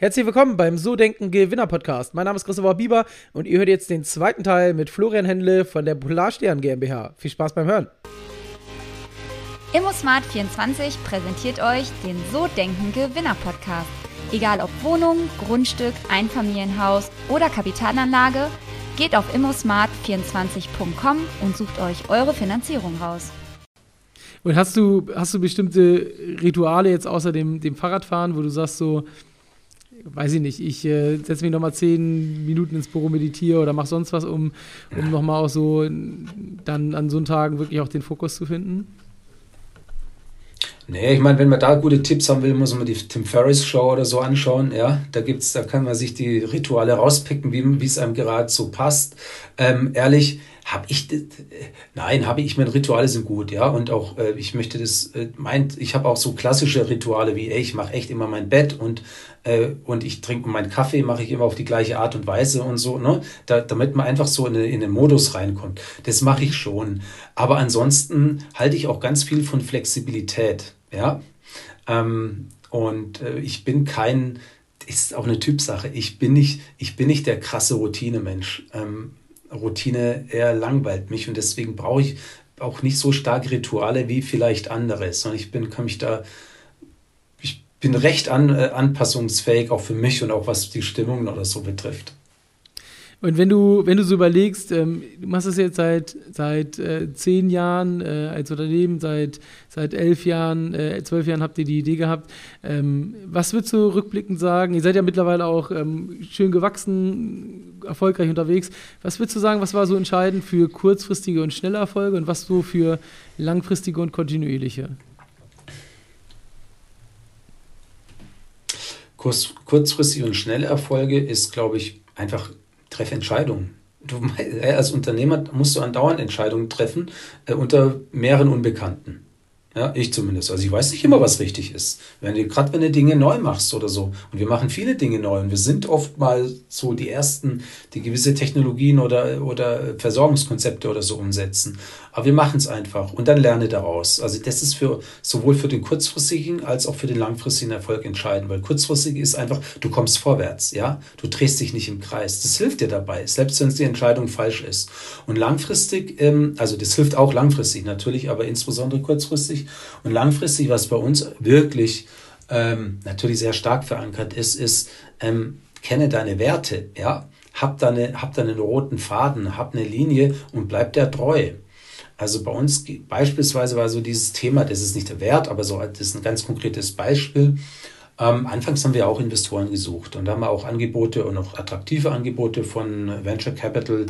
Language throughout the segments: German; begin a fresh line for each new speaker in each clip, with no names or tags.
Herzlich willkommen beim So Denken Gewinner Podcast. Mein Name ist Christopher Bieber und ihr hört jetzt den zweiten Teil mit Florian Händle von der Polarstern GmbH. Viel Spaß beim Hören.
ImmoSmart24 präsentiert euch den So Denken Gewinner Podcast. Egal ob Wohnung, Grundstück, Einfamilienhaus oder Kapitalanlage, geht auf immosmart24.com und sucht euch eure Finanzierung raus.
Und hast du, hast du bestimmte Rituale jetzt außer dem, dem Fahrradfahren, wo du sagst so, weiß ich nicht, ich äh, setze mich nochmal zehn Minuten ins Büro, meditiere oder mache sonst was, um, um nochmal auch so dann an so einen Tagen wirklich auch den Fokus zu finden?
Nee, ich meine, wenn man da gute Tipps haben will, muss man die Tim Ferriss Show oder so anschauen. Ja, da gibt's, da kann man sich die Rituale rauspicken, wie es einem gerade so passt. Ähm, ehrlich, habe ich nein, habe ich meine Rituale sind gut, ja, und auch äh, ich möchte das äh, meint, ich habe auch so klassische Rituale wie ey, ich mache echt immer mein Bett und äh, und ich trinke meinen Kaffee mache ich immer auf die gleiche Art und Weise und so, ne, da, damit man einfach so in, in den Modus reinkommt. Das mache ich schon, aber ansonsten halte ich auch ganz viel von Flexibilität, ja. Ähm, und äh, ich bin kein ist auch eine Typsache. Ich bin nicht, ich bin nicht der krasse Routinemensch. Ähm, Routine eher langweilt mich und deswegen brauche ich auch nicht so stark Rituale wie vielleicht andere, sondern ich bin, kann mich da, bin recht an, äh, anpassungsfähig, auch für mich und auch was die Stimmung oder so betrifft.
Und wenn du, wenn du so überlegst, ähm, du machst das jetzt seit, seit äh, zehn Jahren äh, als Unternehmen, seit, seit elf Jahren, äh, zwölf Jahren habt ihr die Idee gehabt. Ähm, was würdest du rückblickend sagen? Ihr seid ja mittlerweile auch ähm, schön gewachsen, erfolgreich unterwegs. Was würdest du sagen, was war so entscheidend für kurzfristige und schnelle Erfolge und was so für langfristige und kontinuierliche?
Kurz, kurzfristige und schnelle Erfolge ist, glaube ich, einfach treff Entscheidungen. Du, äh, als Unternehmer musst du andauernd Entscheidungen treffen äh, unter mehreren Unbekannten. Ja, ich zumindest. Also ich weiß nicht immer, was richtig ist. Wenn du, gerade wenn du Dinge neu machst oder so. Und wir machen viele Dinge neu. Und wir sind oft mal so die Ersten, die gewisse Technologien oder, oder Versorgungskonzepte oder so umsetzen. Aber wir machen es einfach und dann lerne daraus. Also das ist für sowohl für den kurzfristigen als auch für den langfristigen Erfolg entscheidend. Weil kurzfristig ist einfach, du kommst vorwärts, ja. Du drehst dich nicht im Kreis. Das hilft dir dabei, selbst wenn die Entscheidung falsch ist. Und langfristig, ähm, also das hilft auch langfristig natürlich, aber insbesondere kurzfristig. Und langfristig, was bei uns wirklich ähm, natürlich sehr stark verankert ist, ist, ähm, kenne deine Werte, ja, hab deine, hab deinen roten Faden, hab eine Linie und bleib der treu. Also bei uns beispielsweise war so dieses Thema, das ist nicht der Wert, aber so, das ist ein ganz konkretes Beispiel. Ähm, anfangs haben wir auch Investoren gesucht und da haben wir auch Angebote und auch attraktive Angebote von Venture Capital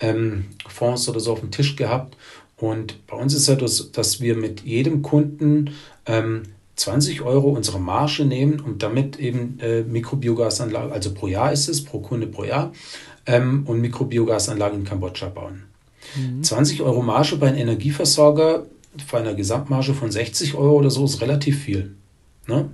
ähm, Fonds oder so auf dem Tisch gehabt. Und bei uns ist ja das, dass wir mit jedem Kunden ähm, 20 Euro unsere Marge nehmen und damit eben äh, Mikrobiogasanlagen, also pro Jahr ist es, pro Kunde pro Jahr, ähm, und Mikrobiogasanlagen in Kambodscha bauen. Mhm. 20 Euro Marge bei einem Energieversorger bei einer Gesamtmarge von 60 Euro oder so ist relativ viel. Ne?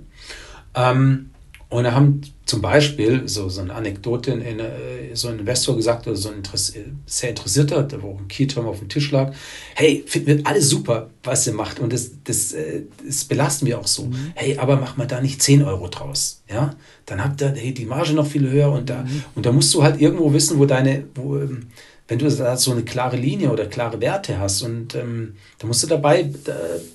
Ähm, und da haben zum Beispiel, so, so eine Anekdote, in, äh, so ein Investor gesagt, oder so ein Interess sehr interessierter, wo ein Keyterm auf dem Tisch lag, hey, finden wir alles super, was ihr macht und das, das, äh, das belasten wir auch so. Mhm. Hey, aber mach mal da nicht 10 Euro draus, ja? Dann habt ihr hey, die Marge noch viel höher und da, mhm. und da musst du halt irgendwo wissen, wo deine, wo, ähm, wenn du da so eine klare Linie oder klare Werte hast und ähm, da musst du dabei äh,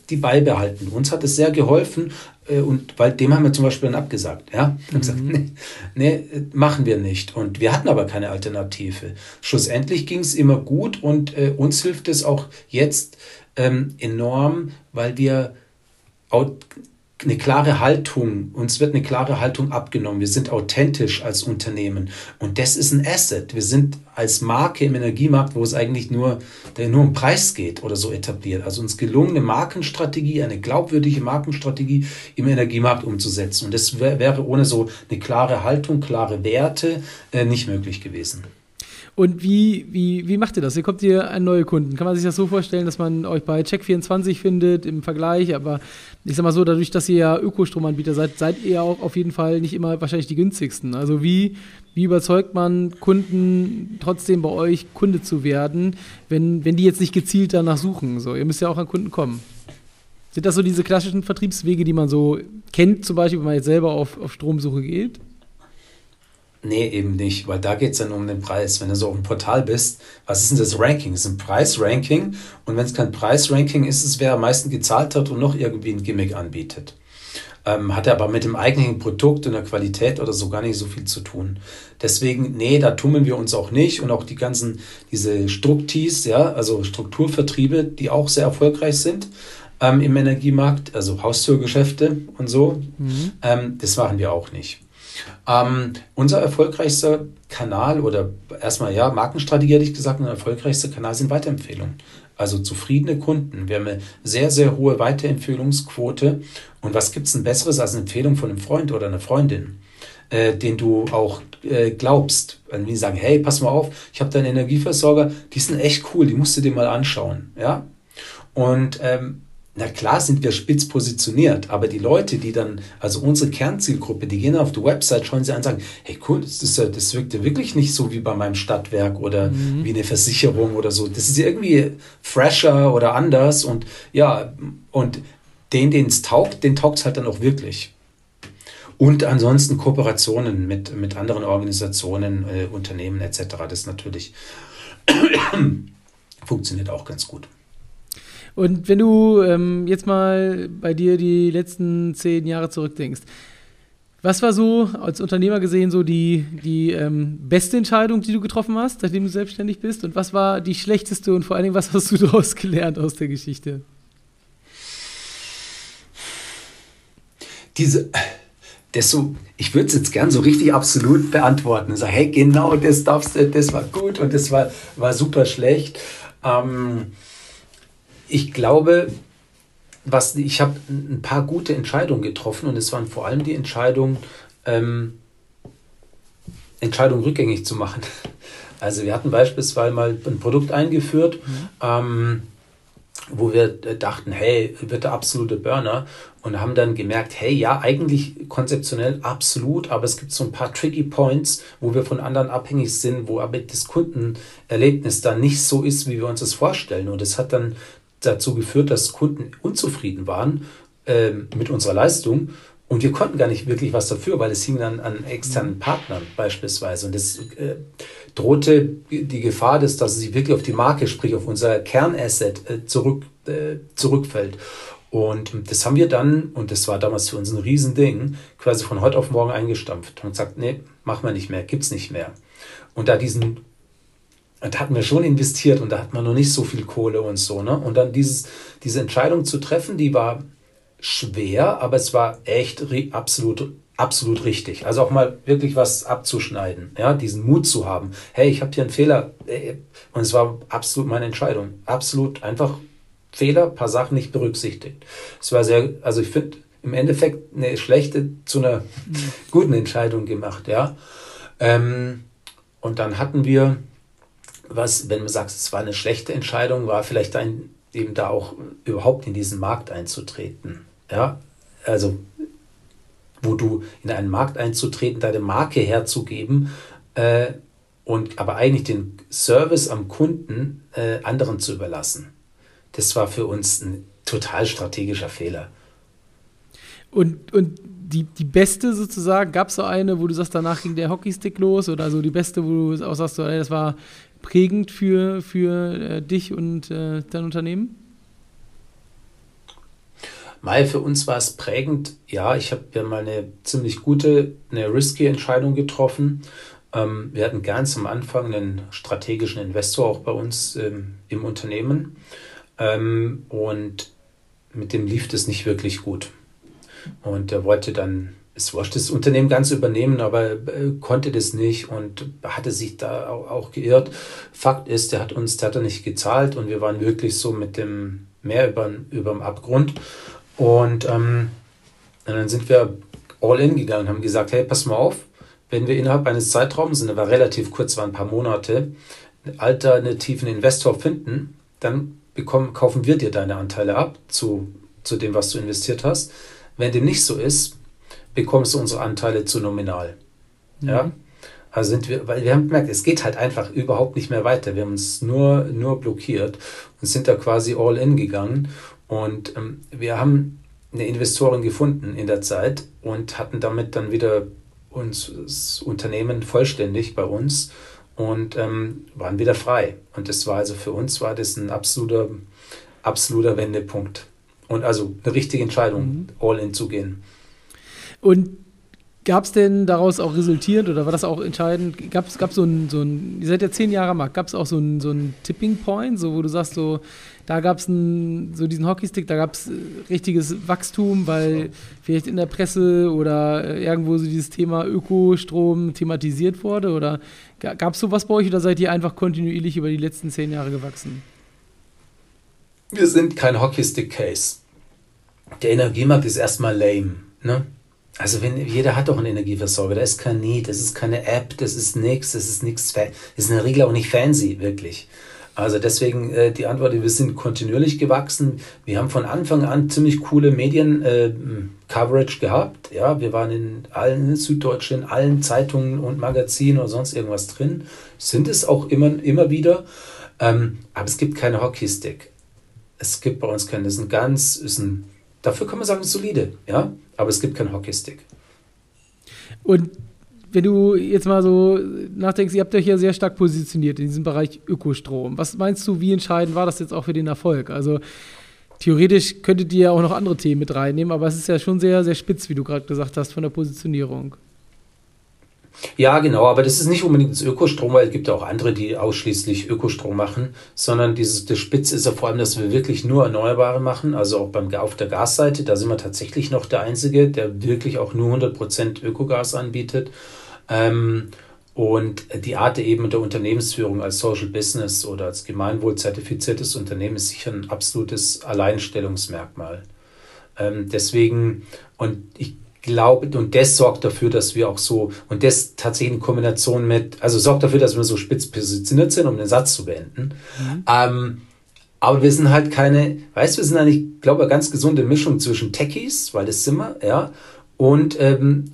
die beibehalten. Uns hat es sehr geholfen äh, und weil dem haben wir zum Beispiel dann abgesagt. Ja, mhm. gesagt, nee, nee, machen wir nicht. Und wir hatten aber keine Alternative. Schlussendlich ging es immer gut und äh, uns hilft es auch jetzt ähm, enorm, weil wir eine klare Haltung, uns wird eine klare Haltung abgenommen. Wir sind authentisch als Unternehmen und das ist ein Asset. Wir sind als Marke im Energiemarkt, wo es eigentlich nur, nur um Preis geht oder so etabliert. Also uns gelungene Markenstrategie, eine glaubwürdige Markenstrategie im Energiemarkt umzusetzen. Und das wäre ohne so eine klare Haltung, klare Werte äh, nicht möglich gewesen.
Und wie, wie, wie macht ihr das? Ihr kommt hier an neue Kunden. Kann man sich das so vorstellen, dass man euch bei Check24 findet im Vergleich? Aber ich sag mal so, dadurch, dass ihr ja Ökostromanbieter seid, seid ihr auch auf jeden Fall nicht immer wahrscheinlich die günstigsten. Also wie, wie überzeugt man Kunden trotzdem bei euch Kunde zu werden, wenn, wenn die jetzt nicht gezielt danach suchen? So, ihr müsst ja auch an Kunden kommen. Sind das so diese klassischen Vertriebswege, die man so kennt, zum Beispiel, wenn man jetzt selber auf, auf Stromsuche geht?
Nee, eben nicht, weil da geht es dann um den Preis. Wenn du so auf dem Portal bist, was ist denn das Ranking? Es ist ein Preisranking und wenn es kein Preisranking ist, ist es wer am meisten gezahlt hat und noch irgendwie ein Gimmick anbietet. Ähm, hat aber mit dem eigentlichen Produkt und der Qualität oder so gar nicht so viel zu tun. Deswegen, nee, da tummeln wir uns auch nicht und auch die ganzen, diese Struktis, ja, also Strukturvertriebe, die auch sehr erfolgreich sind ähm, im Energiemarkt, also Haustürgeschäfte und so, mhm. ähm, das machen wir auch nicht. Ähm, unser erfolgreichster Kanal oder erstmal ja, Markenstrategie hätte ich gesagt, unser erfolgreichster Kanal sind Weiterempfehlungen. Also zufriedene Kunden. Wir haben eine sehr, sehr hohe Weiterempfehlungsquote. Und was gibt es denn Besseres als eine Empfehlung von einem Freund oder einer Freundin, äh, den du auch äh, glaubst? Wenn die sagen, hey, pass mal auf, ich habe deinen Energieversorger, die sind echt cool, die musst du dir mal anschauen. Ja? Und ähm, na klar sind wir spitz positioniert, aber die Leute, die dann, also unsere Kernzielgruppe, die gehen auf die Website, schauen sie an und sagen, hey cool, das, ist, das wirkt ja wirklich nicht so wie bei meinem Stadtwerk oder mhm. wie eine Versicherung oder so. Das ist irgendwie fresher oder anders und ja, und den, den es taugt, den taugt es halt dann auch wirklich. Und ansonsten Kooperationen mit, mit anderen Organisationen, äh, Unternehmen etc. Das natürlich funktioniert auch ganz gut.
Und wenn du ähm, jetzt mal bei dir die letzten zehn Jahre zurückdenkst, was war so als Unternehmer gesehen so die, die ähm, beste Entscheidung, die du getroffen hast, seitdem du selbstständig bist? Und was war die schlechteste und vor allen Dingen, was hast du daraus gelernt aus der Geschichte?
Diese, das so, ich würde es jetzt gern so richtig absolut beantworten und sagen, hey, genau das darfst du, das war gut und das war, war super schlecht. Ähm, ich glaube, was, ich habe ein paar gute Entscheidungen getroffen und es waren vor allem die Entscheidungen, ähm, Entscheidungen rückgängig zu machen. Also wir hatten beispielsweise mal ein Produkt eingeführt, mhm. ähm, wo wir dachten, hey, wird der absolute Burner und haben dann gemerkt, hey, ja, eigentlich konzeptionell absolut, aber es gibt so ein paar tricky Points, wo wir von anderen abhängig sind, wo aber das Kundenerlebnis dann nicht so ist, wie wir uns das vorstellen. Und es hat dann dazu geführt, dass Kunden unzufrieden waren äh, mit unserer Leistung. Und wir konnten gar nicht wirklich was dafür, weil es hing dann an externen Partnern beispielsweise. Und es äh, drohte die Gefahr, dass, dass sie wirklich auf die Marke, sprich auf unser Kernasset äh, zurück, äh, zurückfällt. Und das haben wir dann, und das war damals für uns ein Riesending, quasi von heute auf morgen eingestampft und gesagt, nee, machen wir nicht mehr, gibt's nicht mehr. Und da diesen da hatten wir schon investiert und da hat man noch nicht so viel Kohle und so. Ne? Und dann dieses, diese Entscheidung zu treffen, die war schwer, aber es war echt absolut, absolut richtig. Also auch mal wirklich was abzuschneiden, ja, diesen Mut zu haben. Hey, ich habe hier einen Fehler. Und es war absolut meine Entscheidung. Absolut einfach Fehler, paar Sachen nicht berücksichtigt. Es war sehr, also ich finde im Endeffekt eine schlechte zu einer mhm. guten Entscheidung gemacht, ja. Ähm, und dann hatten wir was, wenn man sagt, es war eine schlechte Entscheidung, war vielleicht ein, eben da auch überhaupt in diesen Markt einzutreten. Ja, also wo du in einen Markt einzutreten, deine Marke herzugeben äh, und aber eigentlich den Service am Kunden äh, anderen zu überlassen. Das war für uns ein total strategischer Fehler.
Und, und die, die beste sozusagen, gab es so eine, wo du sagst, danach ging der Hockeystick los oder so die beste, wo du auch sagst, das war prägend für, für äh, dich und äh, dein Unternehmen?
Mai, für uns war es prägend. Ja, ich habe ja mal eine ziemlich gute, eine risky Entscheidung getroffen. Ähm, wir hatten ganz am Anfang einen strategischen Investor auch bei uns ähm, im Unternehmen. Ähm, und mit dem lief das nicht wirklich gut. Und er wollte dann es wollte das Unternehmen ganz übernehmen, aber äh, konnte das nicht und hatte sich da auch, auch, geirrt. Fakt ist, der hat uns, der hat er nicht gezahlt und wir waren wirklich so mit dem Meer über, über dem Abgrund. Und, ähm, und dann sind wir all in gegangen, haben gesagt, hey, pass mal auf, wenn wir innerhalb eines Zeitraums, und der war relativ kurz, waren ein paar Monate, einen alternativen Investor finden, dann bekommen, kaufen wir dir deine Anteile ab zu, zu dem, was du investiert hast. Wenn dem nicht so ist, bekommst du unsere Anteile zu nominal. Mhm. Ja. Also sind wir, weil wir haben gemerkt, es geht halt einfach überhaupt nicht mehr weiter. Wir haben uns nur, nur blockiert und sind da quasi all in gegangen. Und ähm, wir haben eine Investorin gefunden in der Zeit und hatten damit dann wieder uns das Unternehmen vollständig bei uns und ähm, waren wieder frei. Und das war also für uns war das ein absoluter, absoluter Wendepunkt. Und also eine richtige Entscheidung, mhm. all in zu gehen.
Und Gab es denn daraus auch resultierend oder war das auch entscheidend? Gab es so ein, so ein, ihr seid ja zehn Jahre am Markt, gab es auch so ein, so ein Tipping Point, so wo du sagst, so, da gab es so diesen Hockeystick, da gab es äh, richtiges Wachstum, weil vielleicht in der Presse oder äh, irgendwo so dieses Thema Ökostrom thematisiert wurde? Oder gab es sowas bei euch oder seid ihr einfach kontinuierlich über die letzten zehn Jahre gewachsen?
Wir sind kein Hockeystick-Case. Der Energiemarkt ist erstmal lame. Ne? Also wenn jeder hat doch einen Energieversorger, da ist kein Need, das ist keine App, das ist nichts, das ist nichts, ist in der Regel auch nicht fancy, wirklich. Also deswegen äh, die Antwort, wir sind kontinuierlich gewachsen. Wir haben von Anfang an ziemlich coole Medien-Coverage äh, gehabt. Ja, wir waren in allen Süddeutschen, in allen Zeitungen und Magazinen oder sonst irgendwas drin. Sind es auch immer, immer wieder. Ähm, aber es gibt keine Hockeystick. Es gibt bei uns keinen, das ist ein ganz, ist ein, dafür kann man sagen, solide. Ja, aber es gibt keinen Hockeystick.
Und wenn du jetzt mal so nachdenkst, ihr habt euch ja sehr stark positioniert in diesem Bereich Ökostrom. Was meinst du, wie entscheidend war das jetzt auch für den Erfolg? Also theoretisch könntet ihr ja auch noch andere Themen mit reinnehmen, aber es ist ja schon sehr, sehr spitz, wie du gerade gesagt hast, von der Positionierung.
Ja, genau, aber das ist nicht unbedingt das Ökostrom, weil es gibt ja auch andere, die ausschließlich Ökostrom machen, sondern dieses, das Spitze ist ja vor allem, dass wir wirklich nur Erneuerbare machen, also auch beim, auf der Gasseite, da sind wir tatsächlich noch der Einzige, der wirklich auch nur 100% Ökogas anbietet. Ähm, und die Art eben der Unternehmensführung als Social Business oder als gemeinwohlzertifiziertes Unternehmen ist sicher ein absolutes Alleinstellungsmerkmal. Ähm, deswegen, und ich glaube, und das sorgt dafür, dass wir auch so, und das tatsächlich in Kombination mit, also sorgt dafür, dass wir so spitz positioniert sind, um den Satz zu beenden. Mhm. Ähm, aber wir sind halt keine, weißt du, wir sind eigentlich, glaube ich, eine ganz gesunde Mischung zwischen Techies, weil das sind wir, ja, und ähm,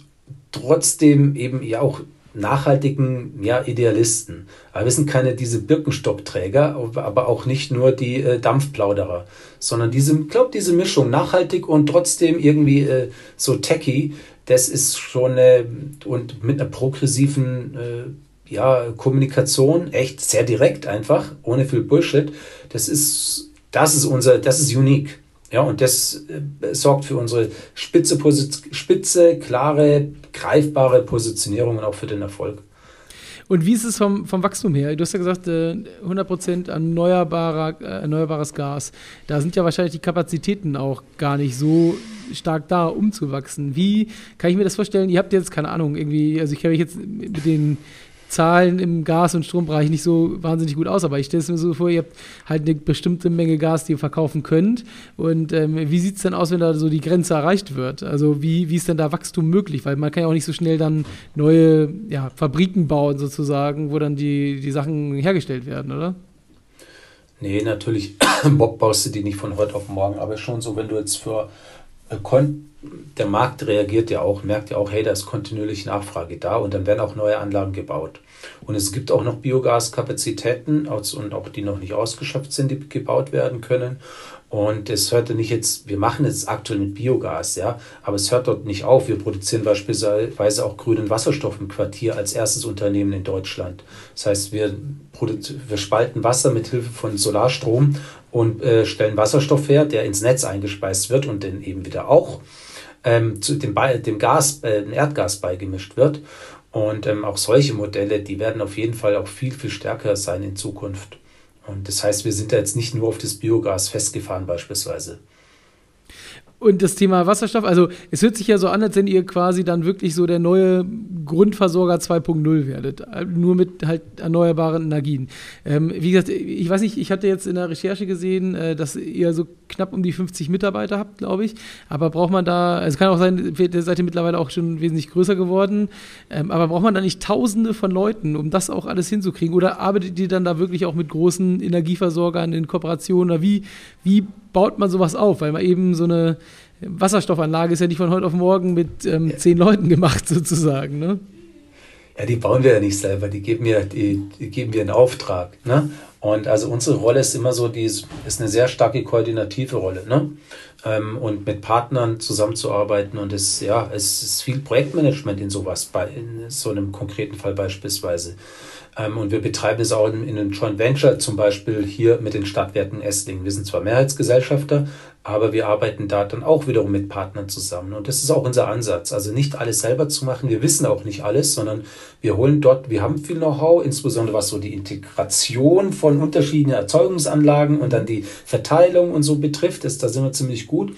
trotzdem eben ja auch nachhaltigen ja, Idealisten. Aber wir sind keine diese Birkenstockträger, aber auch nicht nur die äh, Dampfplauderer, sondern diese, glaube diese Mischung nachhaltig und trotzdem irgendwie äh, so techy, das ist schon äh, und mit einer progressiven äh, ja, Kommunikation, echt sehr direkt einfach, ohne viel Bullshit. Das ist, das ist unser, das ist unique. Ja, und das äh, sorgt für unsere spitze, spitze, klare, greifbare Positionierung und auch für den Erfolg.
Und wie ist es vom, vom Wachstum her? Du hast ja gesagt, 100% äh, erneuerbarer, äh, erneuerbares Gas. Da sind ja wahrscheinlich die Kapazitäten auch gar nicht so stark da, um zu wachsen. Wie kann ich mir das vorstellen? Ihr habt jetzt, keine Ahnung, irgendwie, also ich kenne mich jetzt mit den Zahlen im Gas- und Strombereich nicht so wahnsinnig gut aus, aber ich stelle es mir so vor, ihr habt halt eine bestimmte Menge Gas, die ihr verkaufen könnt. Und ähm, wie sieht es denn aus, wenn da so die Grenze erreicht wird? Also wie, wie ist denn da Wachstum möglich? Weil man kann ja auch nicht so schnell dann neue ja, Fabriken bauen sozusagen, wo dann die, die Sachen hergestellt werden, oder?
Nee, natürlich, Bob baust du die nicht von heute auf morgen, aber schon so, wenn du jetzt für äh, der Markt reagiert ja auch, merkt ja auch, hey, da ist kontinuierlich Nachfrage da und dann werden auch neue Anlagen gebaut. Und es gibt auch noch Biogaskapazitäten und auch die noch nicht ausgeschöpft sind, die gebaut werden können. Und es hört nicht jetzt, wir machen jetzt aktuell mit Biogas, ja, aber es hört dort nicht auf. Wir produzieren beispielsweise auch grünen Wasserstoff im Quartier als erstes Unternehmen in Deutschland. Das heißt, wir, wir spalten Wasser mit Hilfe von Solarstrom und äh, stellen Wasserstoff her, der ins Netz eingespeist wird und dann eben wieder auch ähm, zu dem, dem Gas, äh, Erdgas beigemischt wird. Und ähm, auch solche Modelle, die werden auf jeden Fall auch viel, viel stärker sein in Zukunft. Und das heißt, wir sind da jetzt nicht nur auf das Biogas festgefahren beispielsweise.
Und das Thema Wasserstoff, also es hört sich ja so an, als wenn ihr quasi dann wirklich so der neue Grundversorger 2.0 werdet, nur mit halt erneuerbaren Energien. Ähm, wie gesagt, ich weiß nicht, ich hatte jetzt in der Recherche gesehen, äh, dass ihr so knapp um die 50 Mitarbeiter habt, glaube ich. Aber braucht man da, also es kann auch sein, ihr seid ihr mittlerweile auch schon wesentlich größer geworden, ähm, aber braucht man da nicht Tausende von Leuten, um das auch alles hinzukriegen? Oder arbeitet ihr dann da wirklich auch mit großen Energieversorgern in Kooperation? Oder wie, wie baut man sowas auf? Weil man eben so eine Wasserstoffanlage ist ja nicht von heute auf morgen mit ähm, zehn Leuten gemacht, sozusagen. Ne?
Ja, die bauen wir ja nicht selber, die geben mir, die, die geben mir einen Auftrag. Ne? Und also unsere Rolle ist immer so, die ist, ist eine sehr starke koordinative Rolle. Ne? ähm, und mit Partnern zusammenzuarbeiten. Und es, ja, es ist viel Projektmanagement in sowas, bei, in so einem konkreten Fall beispielsweise. Ähm, und wir betreiben es auch in, in einem Joint Venture, zum Beispiel hier mit den Stadtwerken Esslingen. Wir sind zwar Mehrheitsgesellschafter, aber wir arbeiten da dann auch wiederum mit Partnern zusammen. Und das ist auch unser Ansatz. Also nicht alles selber zu machen. Wir wissen auch nicht alles, sondern wir holen dort, wir haben viel Know-how, insbesondere was so die Integration von unterschiedlichen Erzeugungsanlagen und dann die Verteilung und so betrifft. Das, da sind wir ziemlich gut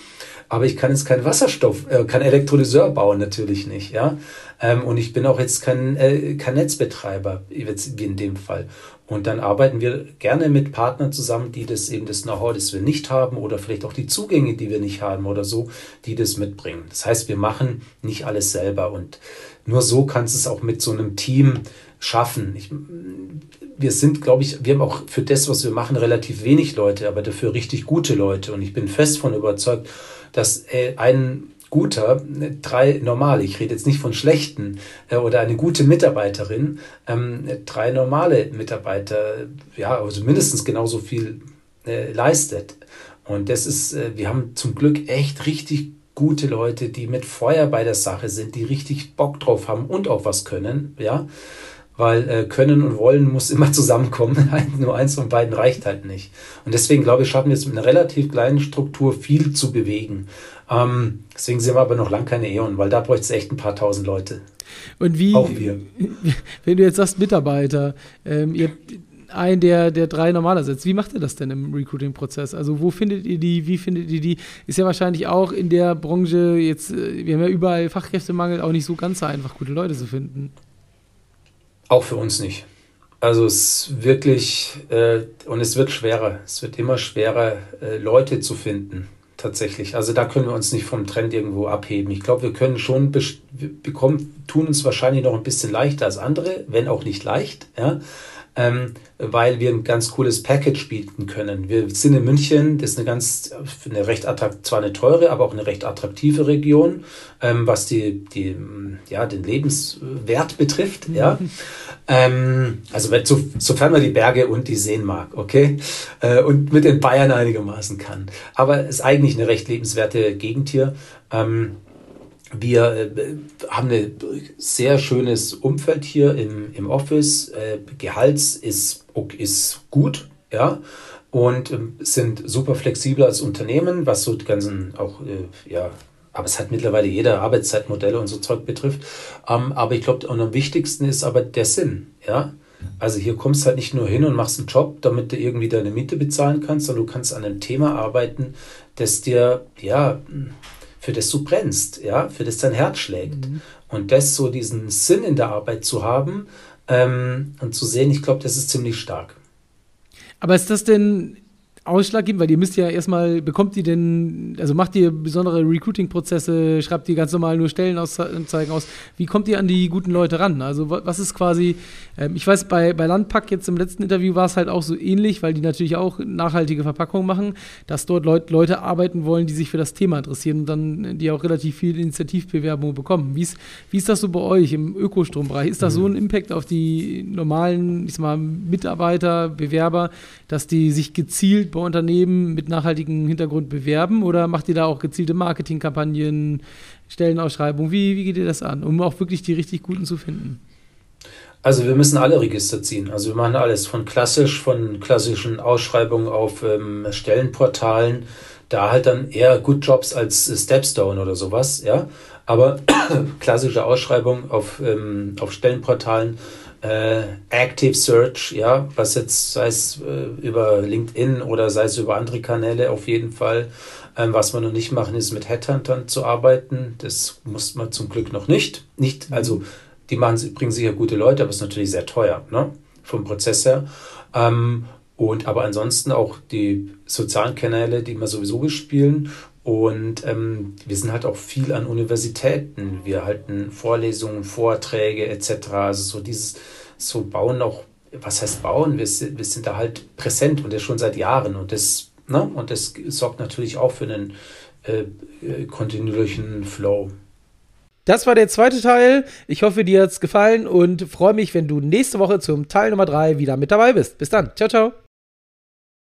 aber ich kann jetzt keinen Wasserstoff, äh, kein Elektrolyseur bauen, natürlich nicht, ja. Ähm, und ich bin auch jetzt kein, äh, kein Netzbetreiber, jetzt wie in dem Fall. Und dann arbeiten wir gerne mit Partnern zusammen, die das eben das Know-how, das wir nicht haben oder vielleicht auch die Zugänge, die wir nicht haben oder so, die das mitbringen. Das heißt, wir machen nicht alles selber und nur so kannst du es auch mit so einem Team schaffen. Ich, wir sind, glaube ich, wir haben auch für das, was wir machen, relativ wenig Leute, aber dafür richtig gute Leute. Und ich bin fest von überzeugt, dass äh, ein guter, drei normale, ich rede jetzt nicht von schlechten äh, oder eine gute Mitarbeiterin, ähm, drei normale Mitarbeiter, ja, also mindestens genauso viel äh, leistet. Und das ist, äh, wir haben zum Glück echt richtig gute Leute, die mit Feuer bei der Sache sind, die richtig Bock drauf haben und auch was können, ja weil äh, Können und Wollen muss immer zusammenkommen. Nur eins von beiden reicht halt nicht. Und deswegen glaube ich, schaffen wir es mit einer relativ kleinen Struktur viel zu bewegen. Ähm, deswegen sind wir aber noch lang keine Eon, weil da bräuchte es echt ein paar tausend Leute.
Und wie,
Auch wir.
wenn du jetzt sagst Mitarbeiter, ähm, ihr einen der, der drei normaler setzt. Wie macht ihr das denn im Recruiting-Prozess? Also wo findet ihr die, wie findet ihr die? Ist ja wahrscheinlich auch in der Branche jetzt, äh, wir haben ja überall Fachkräftemangel, auch nicht so ganz einfach, gute Leute zu finden.
Auch für uns nicht. Also es ist wirklich, äh, und es wird schwerer, es wird immer schwerer, äh, Leute zu finden, tatsächlich. Also da können wir uns nicht vom Trend irgendwo abheben. Ich glaube, wir können schon, wir bekommen, tun uns wahrscheinlich noch ein bisschen leichter als andere, wenn auch nicht leicht. Ja? Ähm, weil wir ein ganz cooles Package bieten können. Wir sind in München, das ist eine ganz, eine recht attraktive, zwar eine teure, aber auch eine recht attraktive Region, ähm, was die, die, ja, den Lebenswert betrifft. Mhm. Ja. Ähm, also wenn, so, sofern man die Berge und die Seen mag, okay, äh, und mit den Bayern einigermaßen kann. Aber es ist eigentlich eine recht lebenswerte Gegend hier. Ähm, wir äh, haben ein sehr schönes Umfeld hier im, im Office. Äh, Gehalts ist, ist gut, ja, und ähm, sind super flexibel als Unternehmen, was so die ganzen auch, äh, ja, aber es hat mittlerweile jeder Arbeitszeitmodelle und so Zeug betrifft. Ähm, aber ich glaube, am wichtigsten ist aber der Sinn, ja. Also hier kommst du halt nicht nur hin und machst einen Job, damit du irgendwie deine Miete bezahlen kannst, sondern du kannst an einem Thema arbeiten, das dir, ja, für das du brennst, ja, für das dein Herz schlägt. Mhm. Und das so diesen Sinn in der Arbeit zu haben ähm, und zu sehen, ich glaube, das ist ziemlich stark.
Aber ist das denn ausschlaggebend, weil ihr müsst ja erstmal, bekommt ihr denn, also macht ihr besondere Recruiting-Prozesse, schreibt ihr ganz normal nur Stellenanzeigen aus, wie kommt ihr an die guten Leute ran? Also was ist quasi, ähm, ich weiß, bei, bei Landpack jetzt im letzten Interview war es halt auch so ähnlich, weil die natürlich auch nachhaltige Verpackungen machen, dass dort Leut, Leute arbeiten wollen, die sich für das Thema interessieren und dann die auch relativ viel Initiativbewerbungen bekommen. Wie ist, wie ist das so bei euch im Ökostrombereich? Ist das mhm. so ein Impact auf die normalen, ich sag mal, Mitarbeiter, Bewerber, dass die sich gezielt bei Unternehmen mit nachhaltigem Hintergrund bewerben oder macht ihr da auch gezielte Marketingkampagnen, Stellenausschreibungen? Wie, wie geht ihr das an, um auch wirklich die richtig guten zu finden?
Also wir müssen alle Register ziehen. Also wir machen alles von klassisch, von klassischen Ausschreibungen auf ähm, Stellenportalen, da halt dann eher Good Jobs als Stepstone oder sowas, ja. Aber klassische Ausschreibungen auf, ähm, auf Stellenportalen äh, Active Search, ja, was jetzt sei es äh, über LinkedIn oder sei es über andere Kanäle auf jeden Fall. Ähm, was wir noch nicht machen, ist mit Headhuntern zu arbeiten. Das muss man zum Glück noch nicht. Nicht, mhm. also die machen, bringen sicher gute Leute, aber es ist natürlich sehr teuer, ne? Vom Prozess her. Ähm, und aber ansonsten auch die sozialen Kanäle, die wir sowieso bespielen. Und ähm, wir sind halt auch viel an Universitäten. Wir halten Vorlesungen, Vorträge etc. Also so dieses, so bauen auch, was heißt bauen? Wir, sind, wir sind da halt präsent und das schon seit Jahren. Und das, ne? und das sorgt natürlich auch für einen äh, äh kontinuierlichen Flow.
Das war der zweite Teil. Ich hoffe, dir hat es gefallen und freue mich, wenn du nächste Woche zum Teil Nummer 3 wieder mit dabei bist. Bis dann. Ciao, ciao.